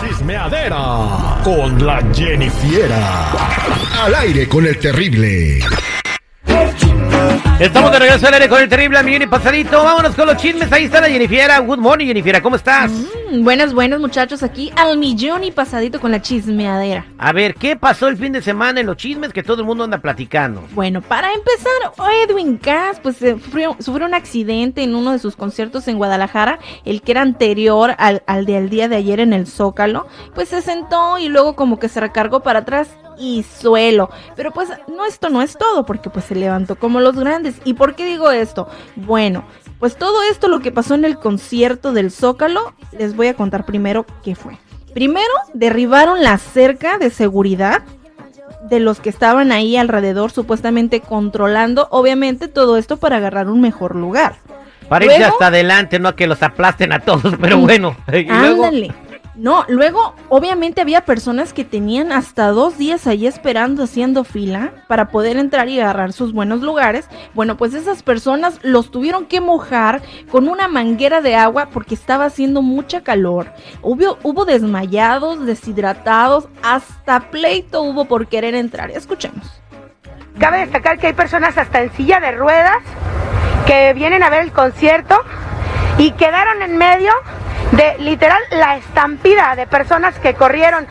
Chismeadera con la Jennifiera. Al aire con el terrible. Estamos de regreso al aire con el terrible millón y pasadito. Vámonos con los chismes. Ahí está la Jennifiera. Good morning, Jennifiera. ¿Cómo estás? Buenos, buenos muchachos, aquí al millón y pasadito con la chismeadera. A ver, ¿qué pasó el fin de semana en los chismes que todo el mundo anda platicando? Bueno, para empezar, Edwin Cass pues eh, sufrió, sufrió un accidente en uno de sus conciertos en Guadalajara, el que era anterior al, al del día de ayer en el Zócalo, pues se sentó y luego como que se recargó para atrás y suelo. Pero pues no esto no es todo, porque pues se levantó como los grandes. ¿Y por qué digo esto? Bueno, pues todo esto lo que pasó en el concierto del Zócalo, les voy a contar primero qué fue. Primero, derribaron la cerca de seguridad de los que estaban ahí alrededor, supuestamente controlando, obviamente, todo esto para agarrar un mejor lugar. Para irse hasta adelante, no a que los aplasten a todos, pero bueno. Y luego, Ándale. No, luego, obviamente había personas que tenían hasta dos días ahí esperando, haciendo fila para poder entrar y agarrar sus buenos lugares. Bueno, pues esas personas los tuvieron que mojar con una manguera de agua porque estaba haciendo mucha calor. Hubo, hubo desmayados, deshidratados, hasta pleito hubo por querer entrar. Escuchemos. Cabe destacar que hay personas hasta en silla de ruedas que vienen a ver el concierto y quedaron en medio de literal la estampida de personas que corrieron.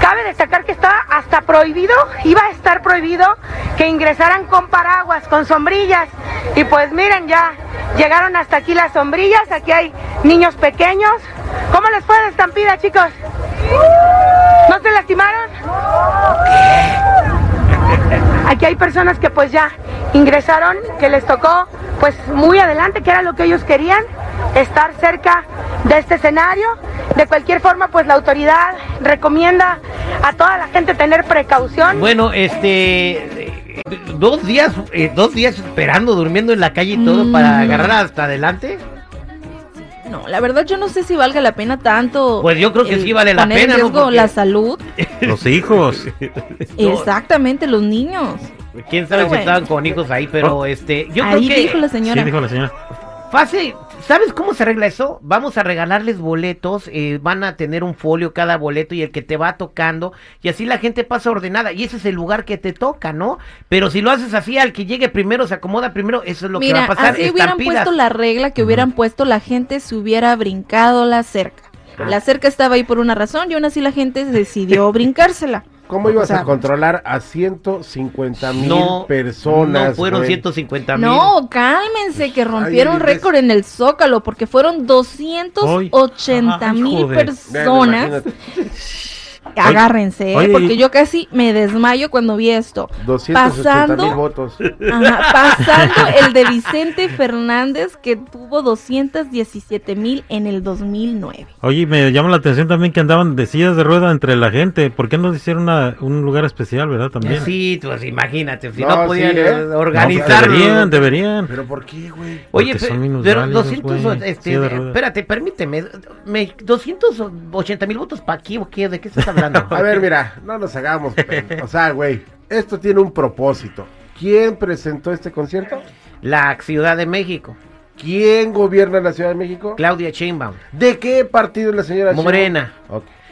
Cabe destacar que estaba hasta prohibido, iba a estar prohibido que ingresaran con paraguas, con sombrillas. Y pues miren, ya llegaron hasta aquí las sombrillas, aquí hay niños pequeños. ¿Cómo les fue la estampida, chicos? ¿No se lastimaron? Aquí hay personas que pues ya ingresaron, que les tocó pues muy adelante, que era lo que ellos querían, estar cerca de este escenario. De cualquier forma pues la autoridad recomienda a toda la gente tener precaución. bueno, este. Dos días, eh, dos días esperando, durmiendo en la calle y todo para agarrar hasta adelante. No, la verdad yo no sé si valga la pena tanto. Pues yo creo que sí vale la poner pena, en ¿no? riesgo Porque- la salud. Los hijos. Exactamente, los niños. Quién sabe Pero si bueno. estaban con hijos ahí, pero este. Yo Ahí creo que. dijo la señora. Sí, dijo la señora. Fácil, ¿sabes cómo se arregla eso? Vamos a regalarles boletos, eh, van a tener un folio cada boleto y el que te va tocando, y así la gente pasa ordenada, y ese es el lugar que te toca, ¿no? Pero si lo haces así, al que llegue primero se acomoda primero, eso es lo que va a pasar. así hubieran puesto la regla que hubieran puesto la gente se hubiera brincado la cerca. Ah. La cerca estaba ahí por una razón y aún así la gente decidió brincársela. ¿Cómo ibas O sea, a controlar a 150 mil No, personas? no fueron güey? 150 mil. No, cálmense, que rompieron récord en el Zócalo porque fueron 280 Ay, mil joder. personas. Agárrense, ¿eh? Oye, porque y- yo casi me desmayo cuando vi esto. 280 mil Pasando- votos. Ajá, pasando el de Vicente Fernández que tuvo 217 mil en el 2009. Oye, me llama la atención también que andaban de sillas de rueda entre la gente. ¿Por qué no hicieron una- un lugar especial, verdad? También. Sí, pues imagínate, si no, No, podían sí, ¿eh? eh, No, organizarlo. deberían, deberían. ¿Pero por qué, güey? Oye, son pero 200, güey, este, espérate, permíteme, me, 280 mil votos para aquí o qué, ¿de qué estás hablando? A ver, mira, no nos hagamos. O sea, güey, esto tiene un propósito. ¿Quién presentó este concierto? La Ciudad de México, ¿Quién gobierna la Ciudad de México? Claudia Sheinbaum, ¿De qué partido es la señora? Morena,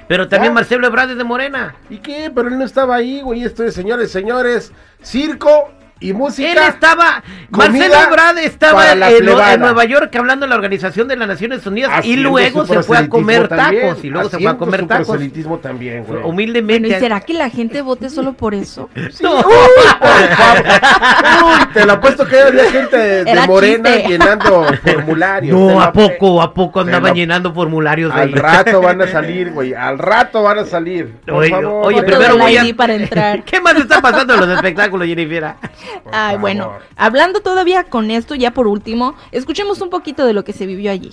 pero también ¿Ya? Marcelo Ebrard es de Morena. ¿Y qué? Pero él no estaba ahí, güey. Esto es, señores, señores, circo y música. Él estaba, Marcelo Ebrard estaba en. Nueva York hablando en la Organización de las Naciones Unidas y Haciendo luego su se fue a comer también, tacos y luego se fue a comer tacos. también, güey. Humildemente. Bueno, ¿y será que la gente vote solo por eso? No. Uy, te lo apuesto que había gente de, de Morena chiste. llenando formularios. No, ¿a poco? ¿A poco andaban lo- llenando formularios Al ahí? rato van a salir, güey. Al rato van a salir. Por Oye, favor. oye, Foto primero voy a... Para entrar. ¿Qué más está pasando en los espectáculos, Jennifer? Ay, bueno, hablando todavía con esto, ya por último, escuchemos un poquito de lo que se vivió allí.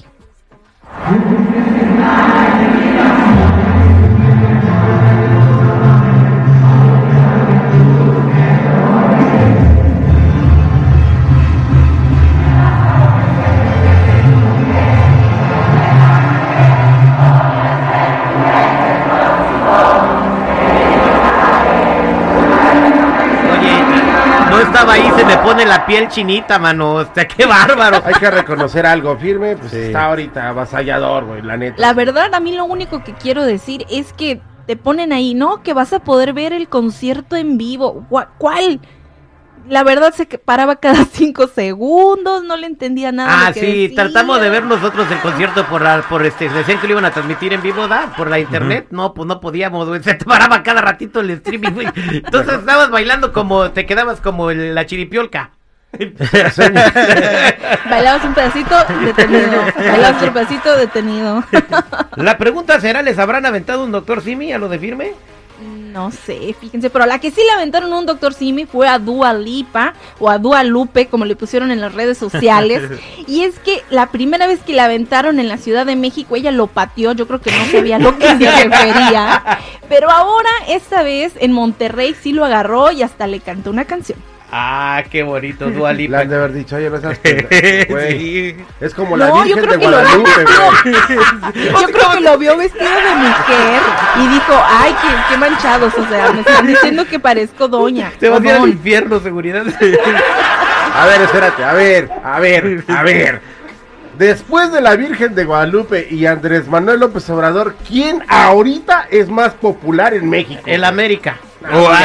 Ahí, se me pone la piel chinita, mano. O sea, qué bárbaro. Hay que reconocer algo firme, pues Sí. está ahorita avasallador, güey, la neta. La verdad, a mí lo único que quiero decir es que te ponen ahí, ¿no? Que vas a poder ver el concierto en vivo. ¿Cuál? La verdad se que paraba cada cinco segundos, no le entendía nada. Ah, que sí, decía. tratamos de ver nosotros el concierto por la, por este, decían que lo iban a transmitir en vivo, ¿da? Por la internet, no, pues no podíamos, güey, se te paraba cada ratito el streaming, güey. Entonces estabas bailando como, te quedabas como el- la chiripiolca. Bailabas un pedacito, detenido. Bailabas otro pedacito, detenido. La pregunta será, ¿les habrán aventado un doctor Simi a lo de firme? No sé, fíjense, pero a la que sí le aventaron un Doctor Simi fue a Dua Lipa o a Dua Lupe, como le pusieron en las redes sociales. y es que la primera vez que la aventaron en la Ciudad de México, ella lo pateó, yo creo que no sabía lo que se refería. Pero ahora, esta vez en Monterrey sí lo agarró y hasta le cantó una canción. Ah, qué bonito, Dua Le Lipa. han de haber dicho, oye, no seas pendejo, güey. Sí. Es como la No, Virgen de Guadalupe, güey. Yo creo que lo vio vestido de mujer y dijo, ay, qué, qué manchados, o sea, me están diciendo que parezco doña. Te vas a ir al Odón". infierno, seguridad. A ver, espérate, a ver, a ver, a ver. Después de la Virgen de Guadalupe y Andrés Manuel López Obrador, ¿quién ahorita es más popular en México? El América. Oh,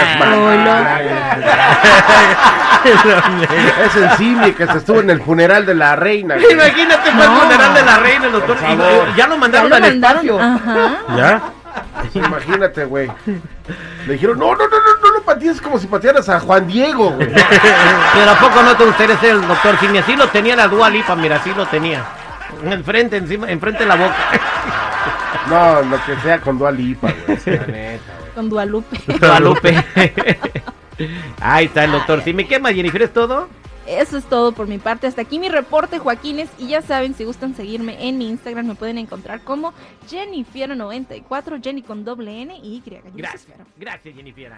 Es el Simi que se estuvo en el funeral de la reina. güey. Imagínate, fue el funeral de la reina, el doctor. Y- ya lo Ya mandaron lo al mandaron, espacio. ajá. ¿Ya? Imagínate, güey. Le dijeron, no, no, no, no, no lo patees como si patearas a Juan Diego, güey. Pero ¿a poco no te gustaría ser el doctor Simi? Así lo tenía la Dua Lipa, mira, así lo tenía. Enfrente, encima, enfrente de la boca. No, lo que sea con Dua Lipa, güey. La neta, güey. Con Dualupe. Guadalupe. Ahí está el doctor Simi. ¿Qué más, Jennifer? ¿Es todo? Eso es todo por mi parte. Hasta aquí mi reporte, Joaquines. Y ya saben, si gustan seguirme en mi Instagram, me pueden encontrar como Jennifiero94, Jenny con doble N y Y. Gracias. Gracias, Jennifer.